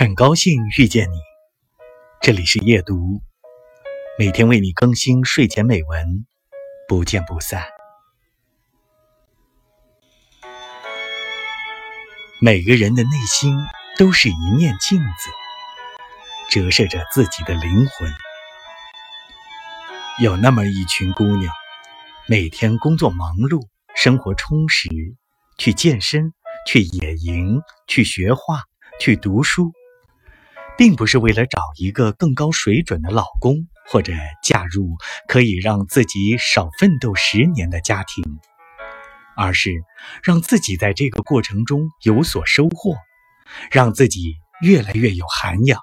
很高兴遇见你，这里是夜读，每天为你更新睡前美文，不见不散。每个人的内心都是一面镜子，折射着自己的灵魂。有那么一群姑娘，每天工作忙碌，生活充实，去健身，去野营，去学画，去读书。并不是为了找一个更高水准的老公，或者嫁入可以让自己少奋斗十年的家庭，而是让自己在这个过程中有所收获，让自己越来越有涵养。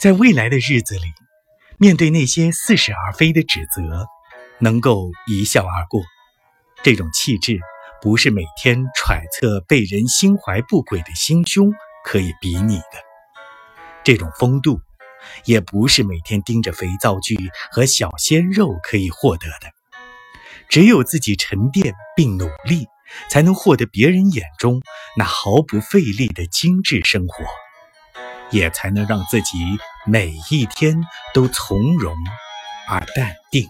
在未来的日子里，面对那些似是而非的指责，能够一笑而过，这种气质不是每天揣测被人心怀不轨的心胸可以比拟的。这种风度，也不是每天盯着肥皂剧和小鲜肉可以获得的。只有自己沉淀并努力，才能获得别人眼中那毫不费力的精致生活，也才能让自己每一天都从容而淡定。